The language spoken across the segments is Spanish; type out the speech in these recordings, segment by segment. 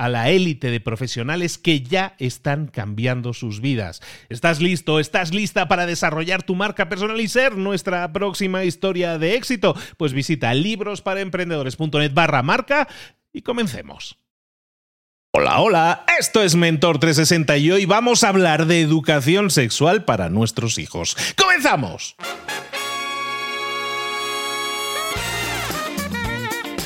a la élite de profesionales que ya están cambiando sus vidas. ¿Estás listo? ¿Estás lista para desarrollar tu marca personal y ser nuestra próxima historia de éxito? Pues visita librosparaemprendedores.net barra marca y comencemos. Hola, hola, esto es Mentor 360 y hoy vamos a hablar de educación sexual para nuestros hijos. ¡Comenzamos!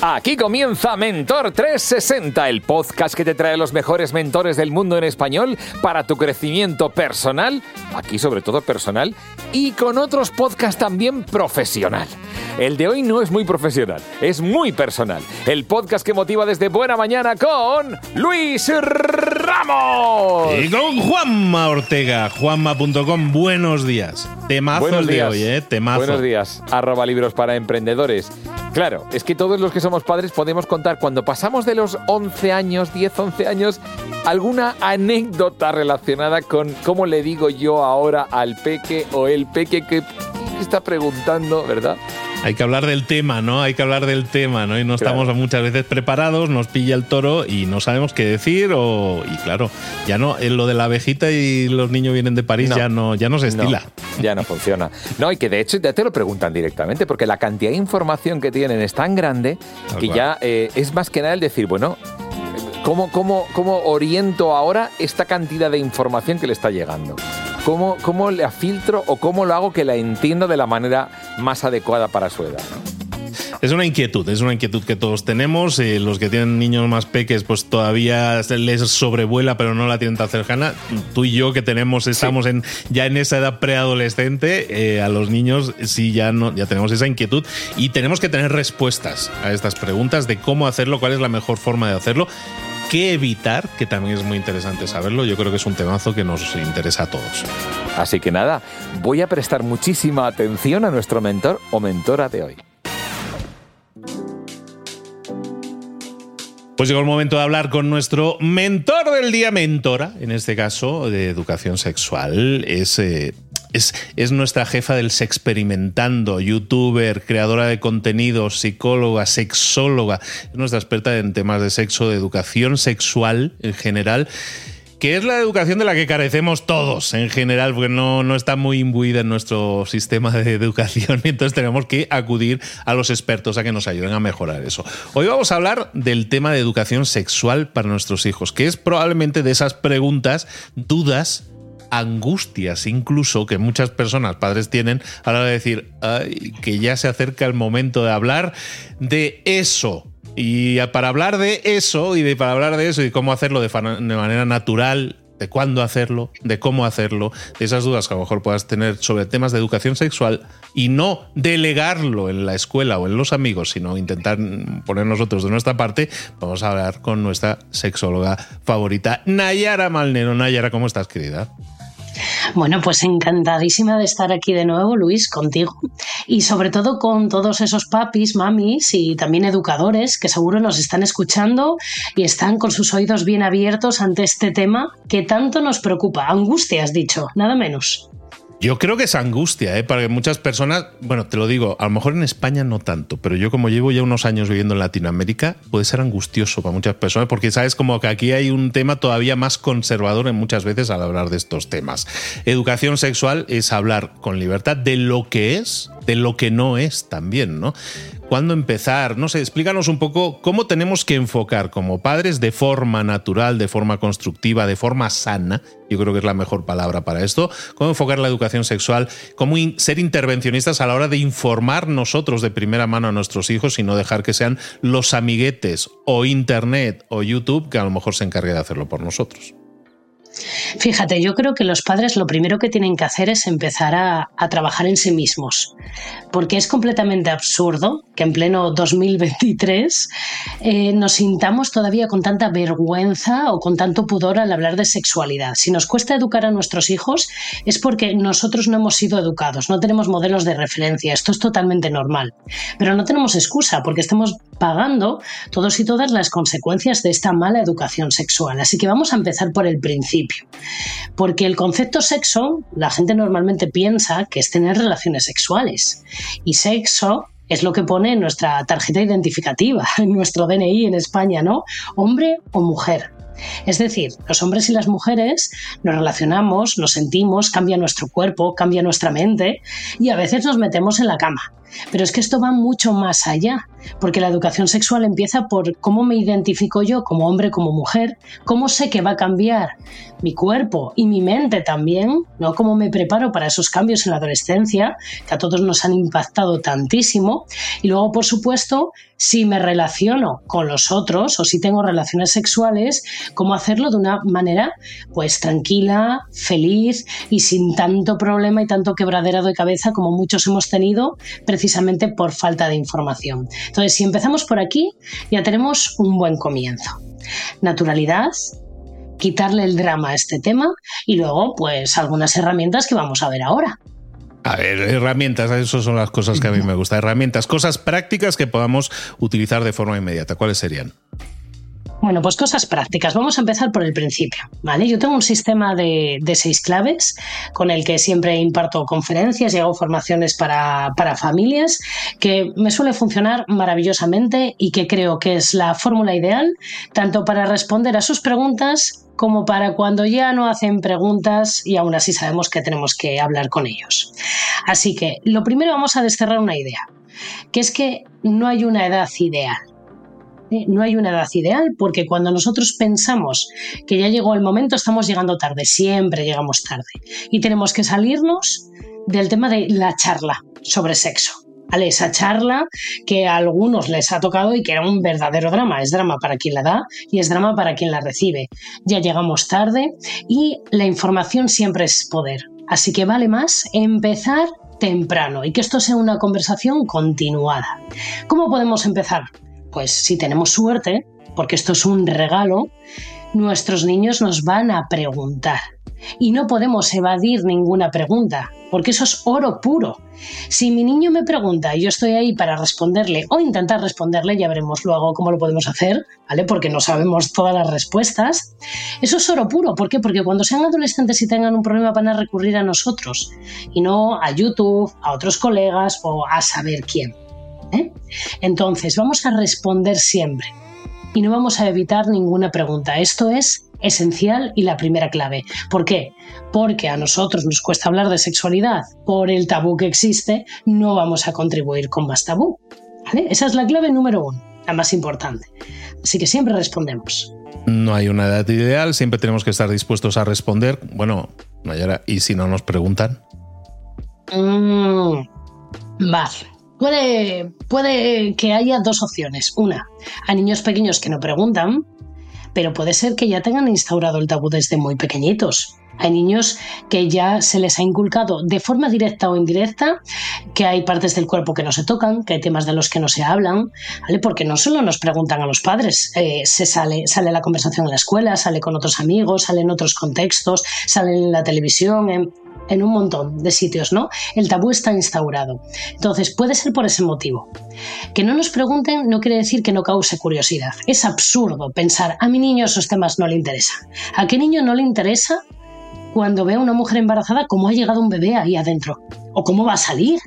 Aquí comienza Mentor 360, el podcast que te trae los mejores mentores del mundo en español para tu crecimiento personal, aquí sobre todo personal, y con otros podcasts también profesional. El de hoy no es muy profesional, es muy personal. El podcast que motiva desde buena mañana con Luis Ramos. Y con Juanma Ortega, juanma.com, buenos días. Temazo Buenos el de días. hoy, ¿eh? Temazo. Buenos días, arroba libros para emprendedores. Claro, es que todos los que somos padres podemos contar cuando pasamos de los 11 años, 10, 11 años, alguna anécdota relacionada con cómo le digo yo ahora al peque o el peque que está preguntando, ¿verdad? Hay que hablar del tema, ¿no? Hay que hablar del tema, ¿no? Y no Claro. estamos muchas veces preparados, nos pilla el toro y no sabemos qué decir o y claro, ya no en lo de la abejita y los niños vienen de París No. ya no ya no se estila. No, ya no funciona. No, y que de hecho ya te lo preguntan directamente, porque la cantidad de información que tienen es tan grande Tal que cual. ya eh, es más que nada el decir, bueno, ¿cómo, cómo, ¿cómo oriento ahora esta cantidad de información que le está llegando? ¿Cómo, ¿Cómo la filtro o cómo lo hago que la entienda de la manera más adecuada para su edad? Es una inquietud, es una inquietud que todos tenemos. eh, los que tienen niños más peques, pues todavía les sobrevuela, pero no la tienen tan cercana. Tú y yo que tenemos, estamos en, ya en esa edad preadolescente, eh, a los niños sí ya no, ya tenemos esa inquietud y tenemos que tener respuestas a estas preguntas de cómo hacerlo, cuál es la mejor forma de hacerlo. ¿Qué evitar? Que también es muy interesante saberlo. Yo creo que es un temazo que nos interesa a todos. Así que nada, voy a prestar muchísima atención a nuestro mentor o mentora de hoy. Pues llegó el momento de hablar con nuestro mentor del día, mentora, en este caso, de educación sexual. Es, eh, es, es nuestra jefa del Sexperimentando, youtuber, creadora de contenido, psicóloga, sexóloga. Es nuestra experta en temas de sexo, de educación sexual en general que es la educación de la que carecemos todos en general, porque no, no está muy imbuida en nuestro sistema de educación y entonces tenemos que acudir a los expertos a que nos ayuden a mejorar eso. Hoy vamos a hablar del tema de educación sexual para nuestros hijos, que es probablemente de esas preguntas, dudas, angustias incluso que muchas personas, padres tienen a la hora de decir "Ay, que ya se acerca el momento de hablar de eso. Y para hablar de eso y de para hablar de eso y cómo hacerlo de, de manera natural, de cuándo hacerlo, de cómo hacerlo, de esas dudas que a lo mejor puedas tener sobre temas de educación sexual y no delegarlo en la escuela o en los amigos, sino intentar poner nosotros de nuestra parte, vamos a hablar con nuestra sexóloga favorita, Nayara Malnero. Nayara, ¿cómo estás, querida? Bueno, pues encantadísima de estar aquí de nuevo, Luis, contigo. Y sobre todo con todos esos papis, mamis y también educadores que seguro nos están escuchando y están con sus oídos bien abiertos ante este tema que tanto nos preocupa. Angustia, has dicho, nada menos. Yo creo que es angustia, ¿eh? para muchas personas, bueno, te lo digo, a lo mejor en España no tanto, pero yo como llevo ya unos años viviendo en Latinoamérica, puede ser angustioso para muchas personas, porque sabes como que aquí hay un tema todavía más conservador en muchas veces al hablar de estos temas. Educación sexual es hablar con libertad de lo que es, de lo que no es también, ¿no? ¿Cuándo empezar? No sé, explícanos un poco cómo tenemos que enfocar como padres de forma natural, de forma constructiva, de forma sana, yo creo que es la mejor palabra para esto, cómo enfocar la educación sexual, cómo ser intervencionistas a la hora de informar nosotros de primera mano a nuestros hijos y no dejar que sean los amiguetes o Internet o YouTube que a lo mejor se encargue de hacerlo por nosotros. Fíjate, yo creo que los padres lo primero que tienen que hacer es empezar a, trabajar en sí mismos, porque es completamente absurdo que en pleno 2023 eh, nos sintamos todavía con tanta vergüenza o con tanto pudor al hablar de sexualidad. Si nos cuesta educar a nuestros hijos es porque nosotros no hemos sido educados, no tenemos modelos de referencia, esto es totalmente normal, pero no tenemos excusa porque estamos pagando todos y todas las consecuencias de esta mala educación sexual. Así que vamos a empezar por el principio porque el concepto sexo, la gente normalmente piensa que es tener relaciones sexuales. Y sexo es lo que pone en nuestra tarjeta identificativa, en nuestro DNI en España, ¿no? Hombre o mujer. Es decir, los hombres y las mujeres nos relacionamos, nos sentimos, cambia nuestro cuerpo, cambia nuestra mente y a veces nos metemos en la cama. Pero es que esto va mucho más allá, porque la educación sexual empieza por cómo me identifico yo como hombre, como mujer, cómo sé que va a cambiar mi cuerpo y mi mente también, ¿no? Cómo me preparo para esos cambios en la adolescencia, que a todos nos han impactado tantísimo. Y luego, por supuesto, si me relaciono con los otros o si tengo relaciones sexuales, cómo hacerlo de una manera pues tranquila, feliz y sin tanto problema y tanto quebradero de cabeza como muchos hemos tenido precisamente por falta de información. Entonces, si empezamos por aquí, ya tenemos un buen comienzo. Naturalidad, quitarle el drama a este tema y luego pues algunas herramientas que vamos a ver ahora. A ver, herramientas, esas son las cosas que a mí me gustan. Herramientas, cosas prácticas que podamos utilizar de forma inmediata. ¿Cuáles serían? Bueno, pues cosas prácticas. Vamos a empezar por el principio, ¿vale? Yo tengo un sistema de, seis claves con el que siempre imparto conferencias y hago formaciones para, para familias que me suele funcionar maravillosamente y que creo que es la fórmula ideal tanto para responder a sus preguntas como para cuando ya no hacen preguntas y aún así sabemos que tenemos que hablar con ellos. Así que lo primero vamos a desterrar una idea, que es que no hay una edad ideal. No hay una edad ideal porque cuando nosotros pensamos que ya llegó el momento, estamos llegando tarde, siempre llegamos tarde. Y tenemos que salirnos del tema de la charla sobre sexo. ¿Vale? Esa charla que a algunos les ha tocado y que era un verdadero drama. Es drama para quien la da y es drama para quien la recibe. Ya llegamos tarde y la información siempre es poder. Así que vale más empezar temprano y que esto sea una conversación continuada. ¿Cómo podemos empezar? Pues si tenemos suerte, porque esto es un regalo, nuestros niños nos van a preguntar. Y no podemos evadir ninguna pregunta, porque eso es oro puro. Si mi niño me pregunta y yo estoy ahí para responderle o intentar responderle, ya veremos luego cómo lo podemos hacer, ¿vale? Porque no sabemos todas las respuestas. Eso es oro puro. ¿Por qué? Porque cuando sean adolescentes y tengan un problema van a recurrir a nosotros y no a YouTube, a otros colegas o a saber quién. ¿Eh? Entonces, vamos a responder siempre y no vamos a evitar ninguna pregunta. Esto es esencial y la primera clave. ¿Por qué? Porque a nosotros nos cuesta hablar de sexualidad. Por el tabú que existe, no vamos a contribuir con más tabú. Esa es la clave número uno, la más importante. Así que siempre respondemos. No hay una edad ideal, siempre tenemos que estar dispuestos a responder. Bueno, ¿y si no nos preguntan? Mm, vale. Puede, puede que haya dos opciones. Una, a niños pequeños que no preguntan, pero puede ser que ya tengan instaurado el tabú desde muy pequeñitos. Hay niños que ya se les ha inculcado de forma directa o indirecta que hay partes del cuerpo que no se tocan, que hay temas de los que no se hablan, ¿vale? Porque no solo nos preguntan a los padres, eh, se sale, sale la conversación en la escuela, sale con otros amigos, sale en otros contextos, sale en la televisión, en, en un montón de sitios, ¿no? El tabú está instaurado. Entonces, puede ser por ese motivo. Que no nos pregunten no quiere decir que no cause curiosidad. Es absurdo pensar, a mi niño esos temas no le interesan. ¿A qué niño no le interesa cuando ve a una mujer embarazada cómo ha llegado un bebé ahí adentro? ¿O cómo va a salir?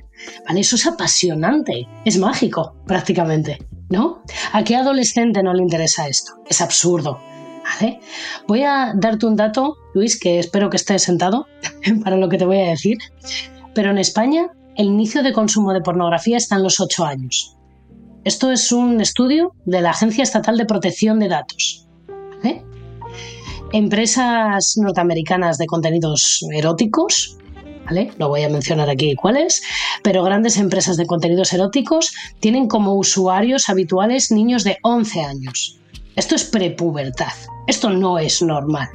¿Vale? Eso es apasionante, es mágico prácticamente, ¿no? ¿A qué adolescente no le interesa esto? Es absurdo. Voy a darte un dato, Luis, que espero que estés sentado para lo que te voy a decir. Pero en España el inicio de consumo de pornografía está en los 8 años. Esto es un estudio de la Agencia Estatal de Protección de Datos. Empresas norteamericanas de contenidos eróticos, ¿vale? No voy a mencionar aquí cuáles, pero grandes empresas de contenidos eróticos tienen como usuarios habituales niños de 11 años. Esto es prepubertad. Esto no es normal.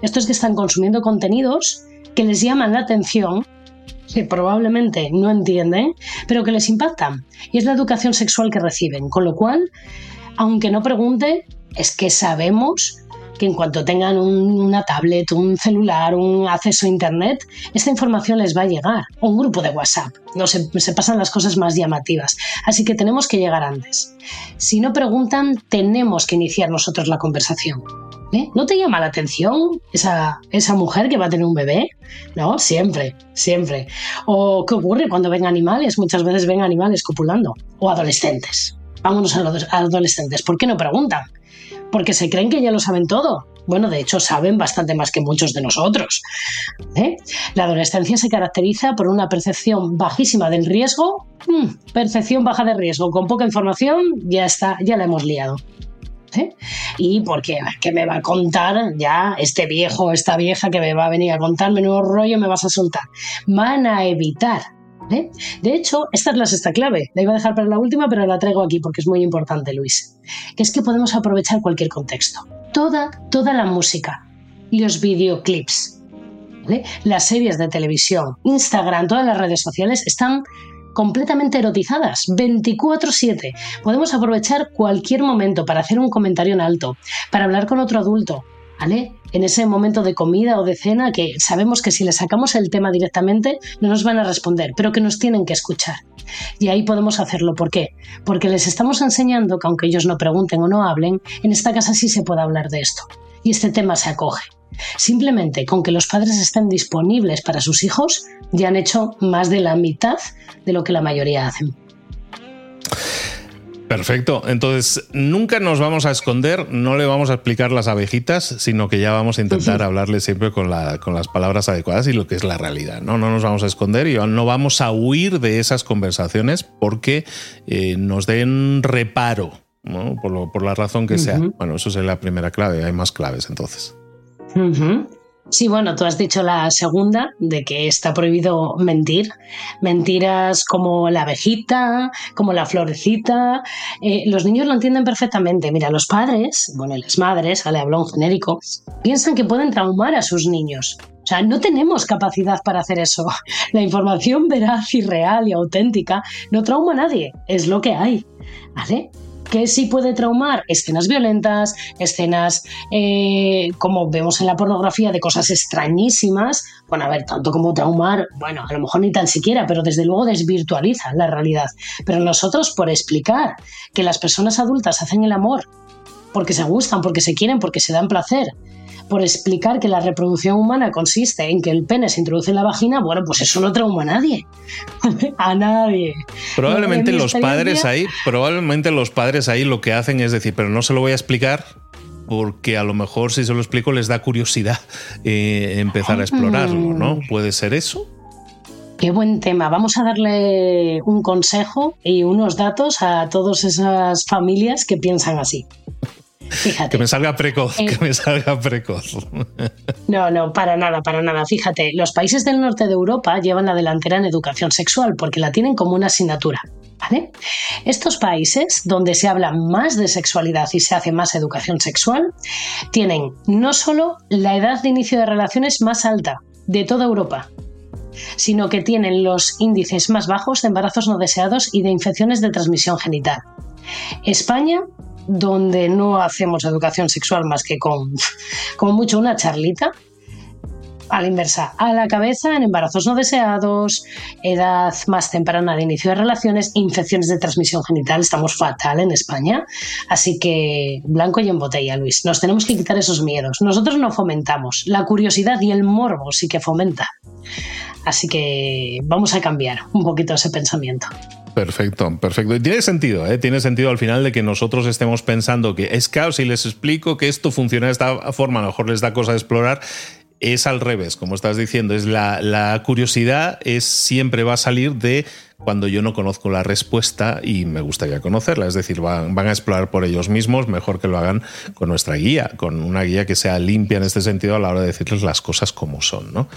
Esto es que están consumiendo contenidos que les llaman la atención, que probablemente no entienden, pero que les impactan. Y es la educación sexual que reciben. Con lo cual, aunque no pregunte, es que sabemos en cuanto tengan una tablet, un celular, un acceso a Internet, esta información les va a llegar. Un grupo de WhatsApp. No se, se pasan las cosas más llamativas. Así que tenemos que llegar antes. Si no preguntan, tenemos que iniciar nosotros la conversación. ¿Eh? ¿No te llama la atención esa, esa mujer que va a tener un bebé? No, siempre, siempre. ¿O qué ocurre cuando ven animales? Muchas veces ven animales copulando. O adolescentes. Vámonos a los adolescentes. ¿Por qué no preguntan? Porque se creen que ya lo saben todo. Bueno, de hecho, saben bastante más que muchos de nosotros. ¿eh? La adolescencia se caracteriza por una percepción bajísima del riesgo. Hmm, percepción baja de riesgo. Con poca información, ya está, ya la hemos liado. ¿eh? Y porque, ¿qué me va a contar ya este viejo, esta vieja que me va a venir a contar menudo rollo me vas a soltar? Van a evitar. ¿Eh? De hecho, esta es la sexta clave. La iba a dejar para la última, pero la traigo aquí porque es muy importante, Luis. Que es que podemos aprovechar cualquier contexto. Toda, toda la música, los videoclips, las series de televisión, Instagram, todas las redes sociales están completamente erotizadas, 24/7. Podemos aprovechar cualquier momento para hacer un comentario en alto, para hablar con otro adulto, En ese momento de comida o de cena que sabemos que si le sacamos el tema directamente no nos van a responder, pero que nos tienen que escuchar. Y ahí podemos hacerlo. ¿Por qué? Porque les estamos enseñando que aunque ellos no pregunten o no hablen, en esta casa sí se puede hablar de esto. Y este tema se acoge. Simplemente con que los padres estén disponibles para sus hijos, ya han hecho más de la mitad de lo que la mayoría hacen. Perfecto. Entonces, nunca nos vamos a esconder, no le vamos a explicar las abejitas, sino que ya vamos a intentar hablarle siempre con, con, las palabras adecuadas y lo que es la realidad. ¿no? no nos vamos a esconder y no vamos a huir de esas conversaciones porque eh, nos den reparo, por, la razón que sea. Bueno, eso es la primera clave, hay más claves entonces. Sí, bueno, tú has dicho la segunda, de que está prohibido mentir. Mentiras como la abejita, como la florecita. Eh, los niños lo entienden perfectamente. Mira, los padres, bueno, las madres, le hablo en genérico, piensan que pueden traumar a sus niños. O sea, no tenemos capacidad para hacer eso. La información veraz y real y auténtica no trauma a nadie. Es lo que hay. ¿Vale? ¿Qué sí puede traumar? Escenas violentas, escenas eh, como vemos en la pornografía de cosas extrañísimas. Bueno, a ver, tanto como traumar, bueno, a lo mejor ni tan siquiera, pero desde luego desvirtualiza la realidad. Pero nosotros, por explicar que las personas adultas hacen el amor porque se gustan, porque se quieren, porque se dan placer, por explicar que la reproducción humana consiste en que el pene se introduce en la vagina, bueno, pues eso no trauma a nadie. a nadie. Probablemente los padres ahí, probablemente los padres ahí lo que hacen es decir, pero no se lo voy a explicar porque a lo mejor si se lo explico les da curiosidad eh, empezar a explorarlo, ¿no? ¿Puede ser eso? Qué buen tema. Vamos a darle un consejo y unos datos a todas esas familias que piensan así. Que me salga precoz, que me salga precoz. No, no, para nada, para nada. Fíjate, los países del norte de Europa llevan la delantera en educación sexual porque la tienen como una asignatura. Estos países donde se habla más de sexualidad y se hace más educación sexual tienen no solo la edad de inicio de relaciones más alta de toda Europa, sino que tienen los índices más bajos de embarazos no deseados y de infecciones de transmisión genital. España donde no hacemos educación sexual más que con, como mucho, una charlita, a la inversa, a la cabeza en embarazos no deseados, edad más temprana de inicio de relaciones, infecciones de transmisión genital, estamos fatal en España, así que blanco y en botella, Luis, nos tenemos que quitar esos miedos. Nosotros no fomentamos, la curiosidad y el morbo sí que fomenta. Así que vamos a cambiar un poquito ese pensamiento. Perfecto, perfecto. Y tiene sentido, ¿eh? tiene sentido al final de que nosotros estemos pensando que es caos y les explico que esto funciona de esta forma, a lo mejor les da cosa de explorar. Es al revés, como estás diciendo, es la, la curiosidad es siempre va a salir de cuando yo no conozco la respuesta y me gustaría conocerla. Es decir, van, a explorar por ellos mismos, mejor que lo hagan con nuestra guía, con una guía que sea limpia en este sentido a la hora de decirles las cosas como son. ¿no?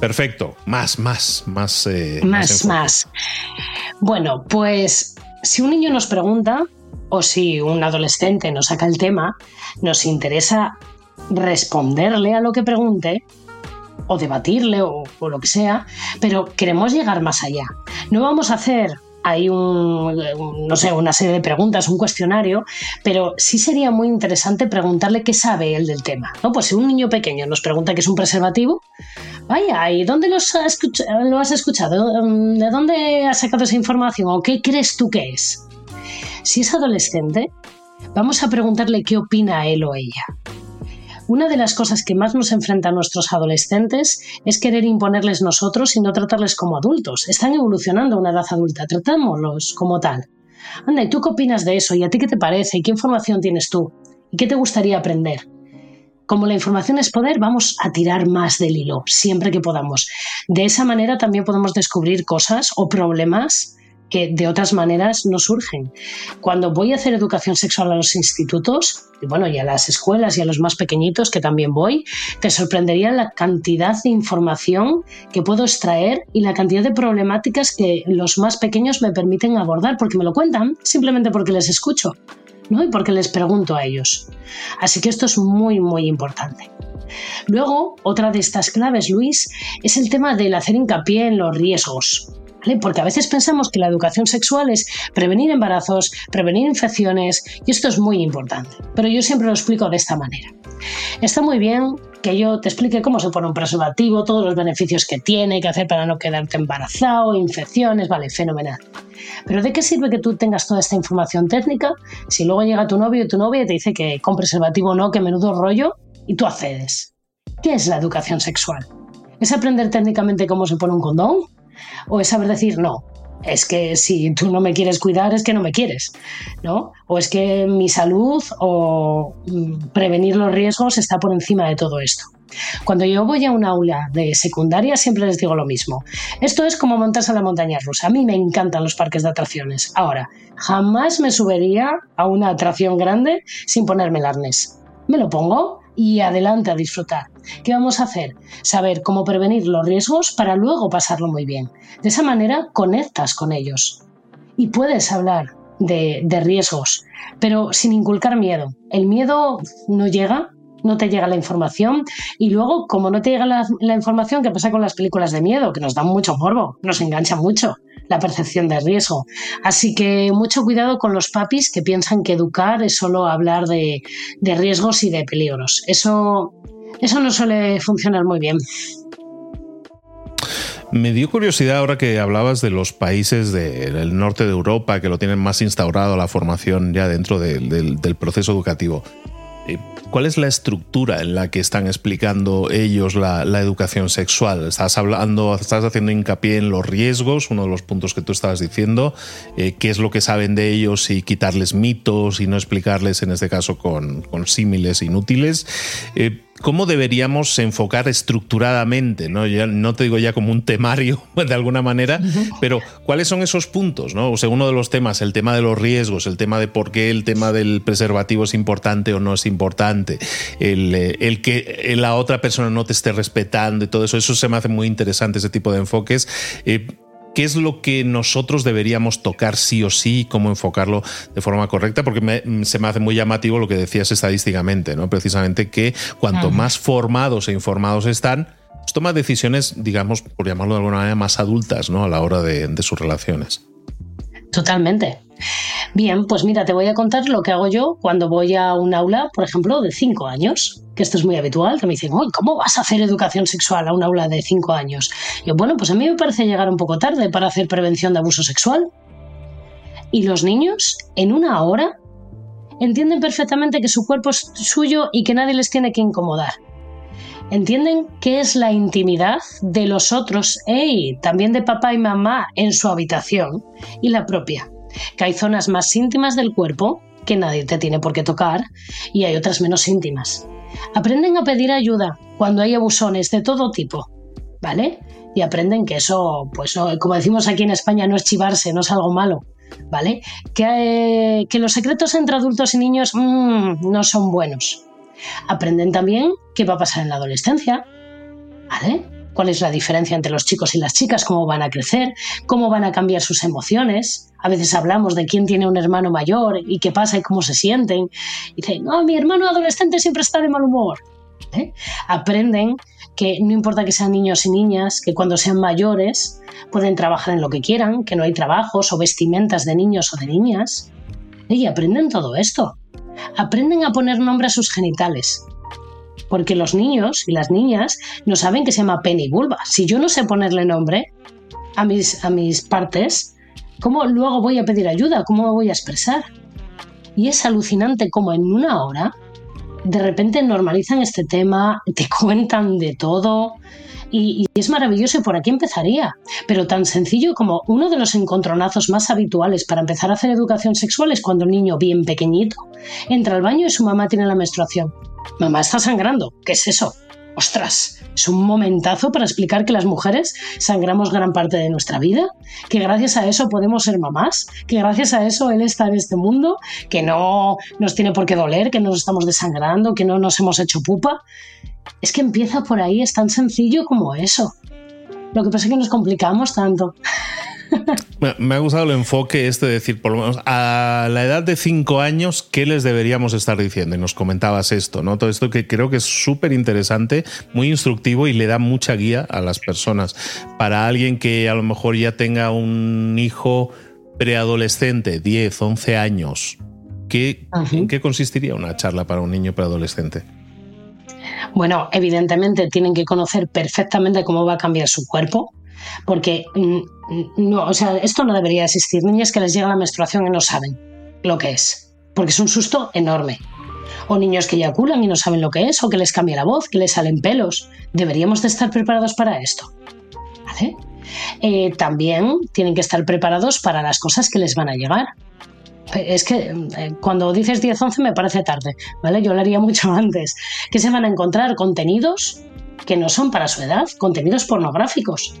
Perfecto, más, más, más. Eh, más, más. Bueno, pues si un niño nos pregunta o si un adolescente nos saca el tema, nos interesa responderle a lo que pregunte o debatirle o, lo que sea, pero queremos llegar más allá. No vamos a hacer ahí un, no sé, una serie de preguntas, un cuestionario, pero sí sería muy interesante preguntarle qué sabe él del tema. ¿no? Pues si un niño pequeño nos pregunta qué es un preservativo, vaya, ¿y dónde lo has escuchado? ¿De dónde has sacado esa información? ¿O qué crees tú que es? Si es adolescente, vamos a preguntarle qué opina él o ella. Una de las cosas que más nos enfrenta a nuestros adolescentes es querer imponerles nosotros y no tratarles como adultos. Están evolucionando a una edad adulta, tratámoslos como tal. Anda, ¿y tú qué opinas de eso? ¿Y a ti qué te parece? ¿Y qué información tienes tú? ¿Y qué te gustaría aprender? Como la información es poder, vamos a tirar más del hilo siempre que podamos. De esa manera también podemos descubrir cosas o problemas que de otras maneras no surgen. Cuando voy a hacer educación sexual a los institutos, y bueno, y a las escuelas y a los más pequeñitos que también voy, te sorprendería la cantidad de información que puedo extraer y la cantidad de problemáticas que los más pequeños me permiten abordar, porque me lo cuentan simplemente porque les escucho. ¿no? y porque les pregunto a ellos. Así que esto es muy, muy importante. Luego, otra de estas claves, Luis, es el tema del hacer hincapié en los riesgos. Porque a veces pensamos que la educación sexual es prevenir embarazos, prevenir infecciones, y esto es muy importante. Pero yo siempre lo explico de esta manera. Está muy bien que yo te explique cómo se pone un preservativo, todos los beneficios que tiene, qué hacer para no quedarte embarazado, infecciones, vale, fenomenal. Pero ¿de qué sirve que tú tengas toda esta información técnica si luego llega tu novio y tu novia te dice que con preservativo no, que menudo rollo, y tú accedes? ¿Qué es la educación sexual? ¿Es aprender técnicamente cómo se pone un condón? O es saber decir no. Es que si tú no me quieres cuidar, es que no me quieres, ¿no? O es que mi salud o mm, prevenir los riesgos está por encima de todo esto. Cuando yo voy a un aula de secundaria siempre les digo lo mismo. Esto es como montarse a la montaña rusa. A mí me encantan los parques de atracciones. Ahora, jamás me subiría a una atracción grande sin ponerme el arnés. Me lo pongo y adelante a disfrutar. ¿Qué vamos a hacer? Saber cómo prevenir los riesgos para luego pasarlo muy bien. De esa manera conectas con ellos y puedes hablar de, riesgos, pero sin inculcar miedo. El miedo no llega, no te llega la información y luego, como no te llega la, información, ¿qué pasa con las películas de miedo? Que nos dan mucho morbo, nos enganchan mucho la percepción de riesgo. Así que mucho cuidado con los papis que piensan que educar es solo hablar de, riesgos y de peligros. Eso, eso no suele funcionar muy bien. Me dio curiosidad ahora que hablabas de los países del norte de Europa que lo tienen más instaurado la formación ya dentro del proceso educativo. Eh, ¿Cuál es la estructura en la que están explicando ellos la, educación sexual? Estás hablando, estás haciendo hincapié en los riesgos, uno de los puntos que tú estabas diciendo, eh, qué es lo que saben de ellos y quitarles mitos y no explicarles, en este caso, con, con símiles inútiles. Eh, ¿Cómo deberíamos enfocar estructuradamente? ¿no? no te digo ya como un temario de alguna manera, pero ¿cuáles son esos puntos? ¿no? O sea, uno de los temas, el tema de los riesgos, el tema de por qué el tema del preservativo es importante o no es importante, el, eh, que la otra persona no te esté respetando y todo eso, eso se me hace muy interesante ese tipo de enfoques. Eh, qué es lo que nosotros deberíamos tocar sí o sí, cómo enfocarlo de forma correcta, porque se me hace muy llamativo lo que decías estadísticamente, ¿no? Precisamente que cuanto más formados e informados están, pues toman decisiones, digamos, por llamarlo de alguna manera, más adultas, ¿no? A la hora de, de sus relaciones. Totalmente. Bien, pues mira, te voy a contar lo que hago yo cuando voy a un aula, por ejemplo, de cinco años, que esto es muy habitual, que me dicen, ¿cómo vas a hacer educación sexual a un aula de cinco años? Y yo, bueno, pues a mí me parece llegar un poco tarde para hacer prevención de abuso sexual. Y los niños, en una hora, entienden perfectamente que su cuerpo es suyo y que nadie les tiene que incomodar. Entienden qué es la intimidad de los otros, y también de papá y mamá en su habitación y la propia que hay zonas más íntimas del cuerpo que nadie te tiene por qué tocar y hay otras menos íntimas. Aprenden a pedir ayuda cuando hay abusones de todo tipo, ¿vale? Y aprenden que eso, pues como decimos aquí en España, no es chivarse, no es algo malo, ¿vale? Que, eh, que los secretos entre adultos y niños mm, no son buenos. Aprenden también qué va a pasar en la adolescencia, ¿vale? Cuál es la diferencia entre los chicos y las chicas, cómo van a crecer, cómo van a cambiar sus emociones. A veces hablamos de quién tiene un hermano mayor y qué pasa y cómo se sienten. Y dicen, no, mi hermano adolescente siempre está de mal humor. ¿eh? Aprenden que no importa que sean niños y niñas, que cuando sean mayores pueden trabajar en lo que quieran, que no hay trabajos o vestimentas de niños o de niñas. Y aprenden todo esto. Aprenden a poner nombre a sus genitales, porque los niños y las niñas no saben que se llama pene y vulva. Si yo no sé ponerle nombre a mis, a mis partes, ¿cómo luego voy a pedir ayuda? ¿Cómo me voy a expresar? Y es alucinante como en una hora de repente normalizan este tema, te cuentan de todo. Y, y, es maravilloso y por aquí empezaría. Pero tan sencillo como uno de los encontronazos más habituales para empezar a hacer educación sexual es cuando un niño bien pequeñito entra al baño y su mamá tiene la menstruación. Mamá está sangrando. ¿Qué es eso? Ostras, es un momentazo para explicar que las mujeres sangramos gran parte de nuestra vida, que gracias a eso podemos ser mamás, que gracias a eso él está en este mundo, que no nos tiene por qué doler, que no nos estamos desangrando, que no nos hemos hecho pupa. Es que empieza por ahí, es tan sencillo como eso. Lo que pasa es que nos complicamos tanto. Me ha gustado el enfoque este de decir, por lo menos a la edad de cinco años, ¿qué les deberíamos estar diciendo? Y nos comentabas esto, ¿no? Todo esto que creo que es súper interesante, muy instructivo y le da mucha guía a las personas. Para alguien que a lo mejor ya tenga un hijo preadolescente, 10, 11 años, ¿qué, ¿en qué consistiría una charla para un niño preadolescente? Bueno, evidentemente tienen que conocer perfectamente cómo va a cambiar su cuerpo, porque mm, no, o sea, esto no debería existir. Niñas que les llega la menstruación y no saben lo que es, porque es un susto enorme. O niños que eyaculan y no saben lo que es, o que les cambia la voz, que les salen pelos. Deberíamos de estar preparados para esto. Eh, también tienen que estar preparados para las cosas que les van a llegar. Es que eh, cuando dices 10-11 me parece tarde, ¿vale? Yo lo haría mucho antes. Que se van a encontrar contenidos que no son para su edad, contenidos pornográficos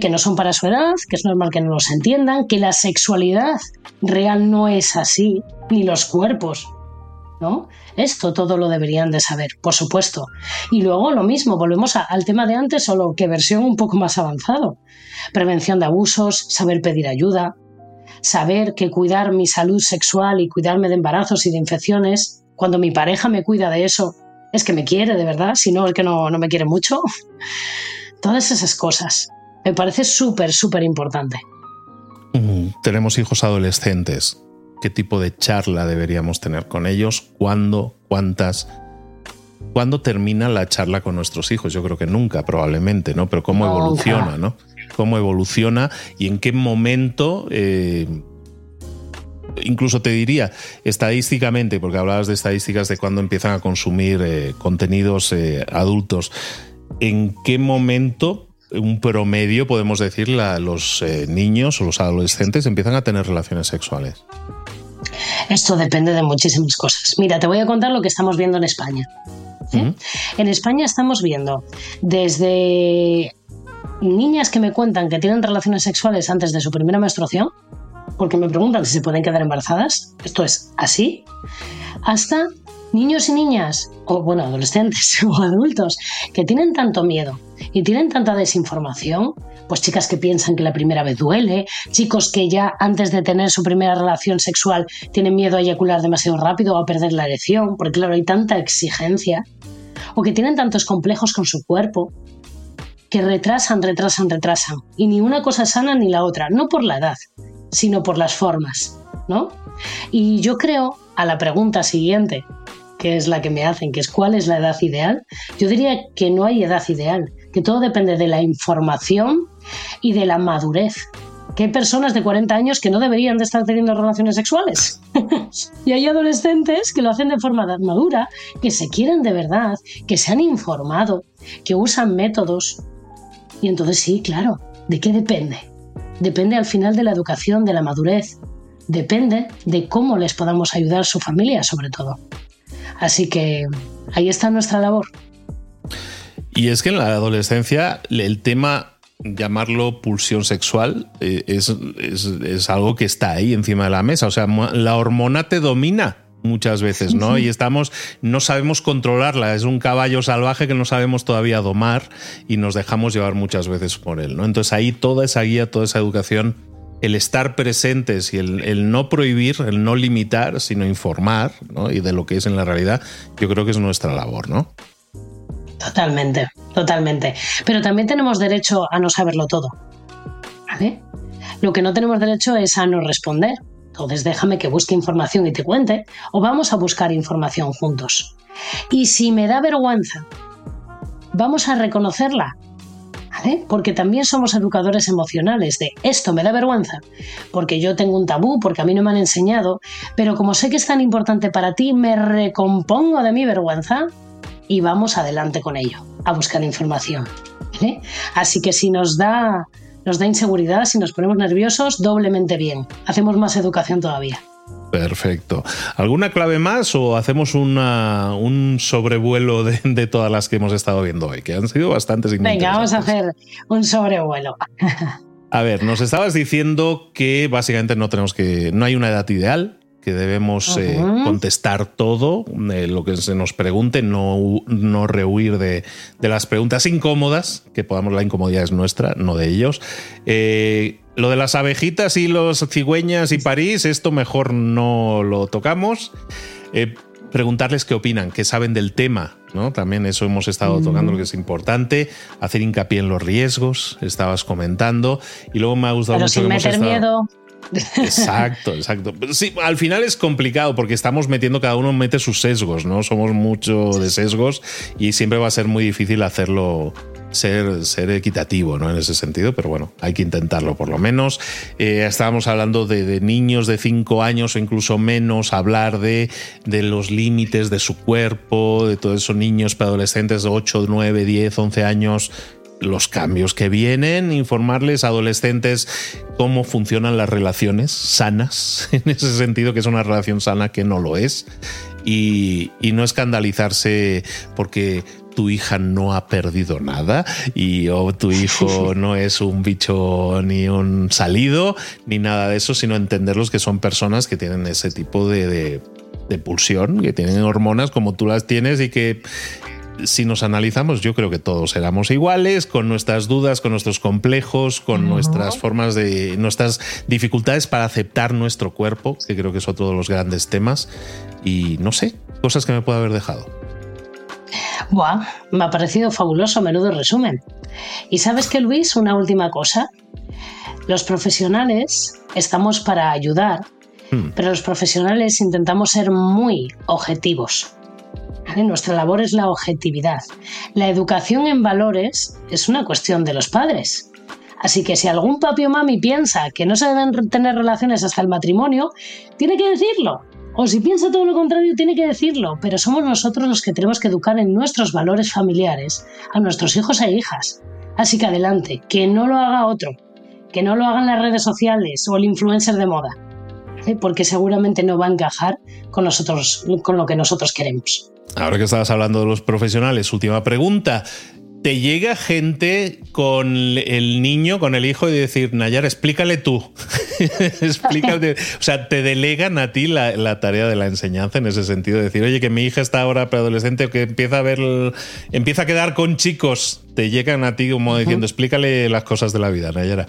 que no son para su edad, que es normal que no los entiendan, que la sexualidad real no es así, ni los cuerpos. ¿No? Esto todo lo deberían de saber, por supuesto. Y luego lo mismo, volvemos al tema de antes, solo que versión un poco más avanzado. Prevención de abusos, saber pedir ayuda, saber que cuidar mi salud sexual y cuidarme de embarazos y de infecciones, cuando mi pareja me cuida de eso, es que me quiere de verdad, si no, es que no, me quiere mucho. Todas esas cosas. Me parece súper, súper importante. tenemos hijos adolescentes. ¿Qué tipo de charla deberíamos tener con ellos? ¿Cuándo? ¿Cuántas? ¿Cuándo termina la charla con nuestros hijos? Yo creo que nunca, probablemente, ¿no? Pero cómo evoluciona, ¿no? ¿Cómo evoluciona y en qué momento eh, incluso te diría estadísticamente, porque hablabas de estadísticas de cuando empiezan a consumir eh, contenidos eh, adultos, ¿en qué momento un promedio, podemos decir, los eh, niños o los adolescentes empiezan a tener relaciones sexuales? Esto depende de muchísimas cosas. Mira, te voy a contar lo que estamos viendo en España. En España estamos viendo desde niñas que me cuentan que tienen relaciones sexuales antes de su primera menstruación, porque me preguntan si se pueden quedar embarazadas, esto es así, hasta niños y niñas, o bueno, adolescentes o adultos, que tienen tanto miedo y tienen tanta desinformación, pues chicas que piensan que la primera vez duele, chicos que ya antes de tener su primera relación sexual tienen miedo a eyacular demasiado rápido o a perder la erección, porque claro, hay tanta exigencia, o que tienen tantos complejos con su cuerpo, que retrasan, retrasan, retrasan. Y ni una cosa sana ni la otra, no por la edad, sino por las formas, ¿no? Y yo creo, a la pregunta siguiente, que es la que me hacen, que es cuál es la edad ideal, yo diría que no hay edad ideal, que todo depende de la información y de la madurez. Que hay personas de 40 años que no deberían de estar teniendo relaciones sexuales. y hay adolescentes que lo hacen de forma madura, que se quieren de verdad, que se han informado, que usan métodos. Y entonces sí, claro, ¿de qué depende? Depende al final de la educación, de la madurez. Depende de cómo les podamos ayudar su familia, sobre todo. Así que ahí está nuestra labor. Y es que en la adolescencia el tema llamarlo pulsión sexual eh, es, algo que está ahí encima de la mesa. O sea, la hormona te domina muchas veces, ¿no? Y estamos, no sabemos controlarla, es un caballo salvaje que no sabemos todavía domar y nos dejamos llevar muchas veces por él, ¿no? Entonces ahí toda esa guía, toda esa educación el estar presentes y el, no prohibir, el no limitar, sino informar, ¿no? Y de lo que es en la realidad, yo creo que es nuestra labor, ¿no? Totalmente, totalmente. Pero también tenemos derecho a no saberlo todo. ¿Vale? Lo que no tenemos derecho es a no responder. Entonces déjame que busque información y te cuente, o vamos a buscar información juntos. Y si me da vergüenza, vamos a reconocerla porque también somos educadores emocionales de esto me da vergüenza, porque yo tengo un tabú, porque a mí no me han enseñado, pero como sé que es tan importante para ti, me recompongo de mi vergüenza y vamos adelante con ello, a buscar información. Así que si nos da, nos da inseguridad, si nos ponemos nerviosos, doblemente bien. Hacemos más educación todavía. Perfecto. ¿Alguna clave más o hacemos un sobrevuelo de, todas las que hemos estado viendo hoy? Que han sido bastantes Venga, vamos a hacer un sobrevuelo. A ver, nos estabas diciendo que básicamente no tenemos que. no hay una edad ideal, que debemos eh, contestar todo, eh, lo que se nos pregunte, no, no rehuir de, las preguntas incómodas, que podamos, la incomodidad es nuestra, no de ellos. Eh, lo de las abejitas y los cigüeñas y París, esto mejor no lo tocamos. preguntarles qué opinan, qué saben del tema, ¿no? También eso hemos estado tocando, lo que es importante. Hacer hincapié en los riesgos, estabas comentando. Y luego me ha gustado Pero Sin meter miedo. Exacto, exacto. Sí, al final es complicado porque estamos metiendo, cada uno mete sus sesgos, ¿no? Somos mucho de sesgos y siempre va a ser muy difícil hacerlo ser, ser equitativo ¿no? en ese sentido, pero bueno, hay que intentarlo por lo menos. Eh, estábamos hablando de, niños de 5 años o incluso menos, hablar de, de los límites de su cuerpo, de todos esos niños, adolescentes de 8, 9, 10, 11 años los cambios que vienen, informarles a adolescentes cómo funcionan las relaciones sanas, en ese sentido que es una relación sana que no lo es, y, no escandalizarse porque tu hija no ha perdido nada y o tu hijo no es un bicho ni un salido ni nada de eso, sino entenderlos que son personas que tienen ese tipo de, de pulsión, que tienen hormonas como tú las tienes y que si nos analizamos, yo creo que todos éramos iguales, con nuestras dudas, con nuestros complejos, con nuestras formas de. nuestras dificultades para aceptar nuestro cuerpo, que creo que es otro de los grandes temas. Y no sé, cosas que me puedo haber dejado. Buah, me ha parecido fabuloso, menudo resumen. Y sabes que, Luis, una última cosa. Los profesionales estamos para ayudar, hmm. pero los profesionales intentamos ser muy objetivos. Nuestra labor es la objetividad. La educación en valores es una cuestión de los padres. Así que si algún papi o mami piensa que no se deben tener relaciones hasta el matrimonio, tiene que decirlo. O si piensa todo lo contrario, tiene que decirlo. Pero somos nosotros los que tenemos que educar en nuestros valores familiares a nuestros hijos e hijas. Así que adelante, que no lo haga otro. Que no lo hagan las redes sociales o el influencer de moda. Porque seguramente no va a encajar con, nosotros, con lo que nosotros queremos. Ahora que estabas hablando de los profesionales, última pregunta. ¿Te llega gente con el niño, con el hijo, y decir, Nayar, explícale tú Explícate. O sea, te delegan a ti la, tarea de la enseñanza en ese sentido. De decir, oye, que mi hija está ahora preadolescente o que empieza a ver, empieza a quedar con chicos, te llegan a ti como diciendo, explícale las cosas de la vida, Nayara.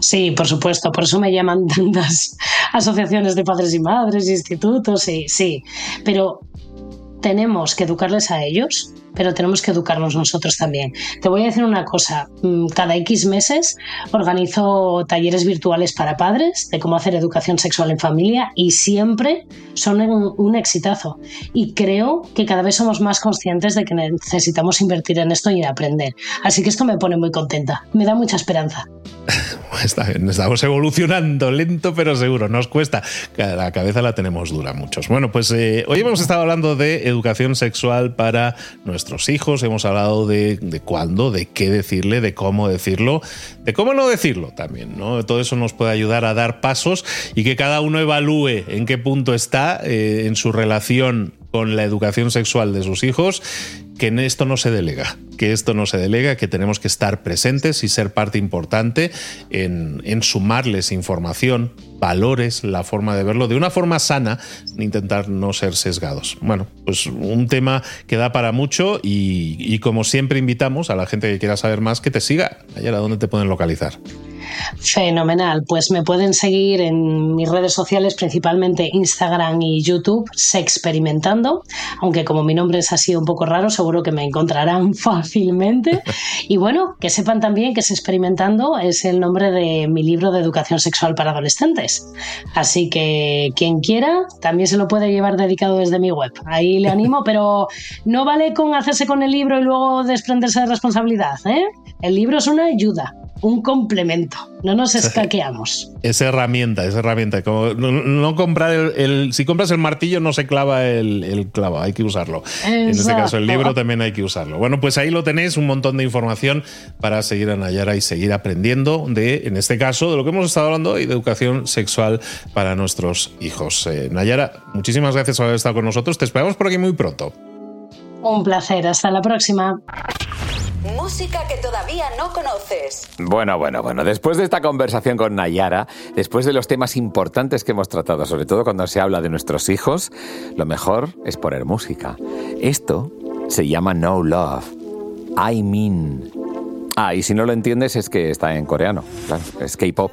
Sí, por supuesto, por eso me llaman tantas asociaciones de padres y madres, institutos, sí, sí. Pero tenemos que educarles a ellos, pero tenemos que educarnos nosotros también. Te voy a decir una cosa, mm, cada X meses organizo talleres virtuales para padres de cómo hacer educación sexual en familia y siempre son un, un exitazo. Y creo que cada vez somos más conscientes de que necesitamos invertir en esto y en aprender. Así que esto me pone muy contenta, me da mucha esperanza. Estamos evolucionando, lento pero seguro, nos cuesta. La cabeza la tenemos dura muchos. Bueno, pues eh, hoy hemos estado hablando de educación sexual para nuestros hijos, hemos hablado de, de cuándo, de qué decirle, de cómo decirlo, de cómo no decirlo también, ¿no? Todo eso nos puede ayudar a dar pasos y que cada uno evalúe en qué punto está eh, en su relación con la educación sexual de sus hijos que en esto no se delega, que esto no se delega, que tenemos que estar presentes y ser parte importante en, en sumarles información, valores, la forma de verlo de una forma sana, intentar no ser sesgados. Bueno, pues un tema que da para mucho y, y como siempre invitamos a la gente que quiera saber más que te siga. Ayer, ¿a dónde te pueden localizar? Fenomenal. Pues me pueden seguir en mis redes sociales, principalmente Instagram y YouTube, Sexperimentando, aunque como mi nombre es así un poco raro, seguro que me encontrarán fácilmente. Y bueno, que sepan también que Sexperimentando es el nombre de mi libro de educación sexual para adolescentes. Así que quien quiera también se lo puede llevar dedicado desde mi web. Ahí le animo, pero no vale con hacerse con el libro y luego desprenderse de responsabilidad. ¿eh? El libro es una ayuda un complemento. No nos escaqueamos. Esa herramienta, esa herramienta. Como no, comprar el, Si compras el martillo, no se clava el, clavo. Hay que usarlo. En este caso, el libro también hay que usarlo. Bueno, pues ahí lo tenéis, un montón de información para seguir a Nayara y seguir aprendiendo de, en este caso, de lo que hemos estado hablando hoy, de educación sexual para nuestros hijos. Eh, Nayara, muchísimas gracias por haber estado con nosotros. Te esperamos por aquí muy pronto. Un placer. Hasta la próxima. Música que todavía no conoces. Bueno, bueno, bueno. Después de esta conversación con Nayara, después de los temas importantes que hemos tratado, sobre todo cuando se habla de nuestros hijos, lo mejor es poner música. Esto se llama No Love. I mean. Ah, y si no lo entiendes es que está en coreano. Claro, es K-pop.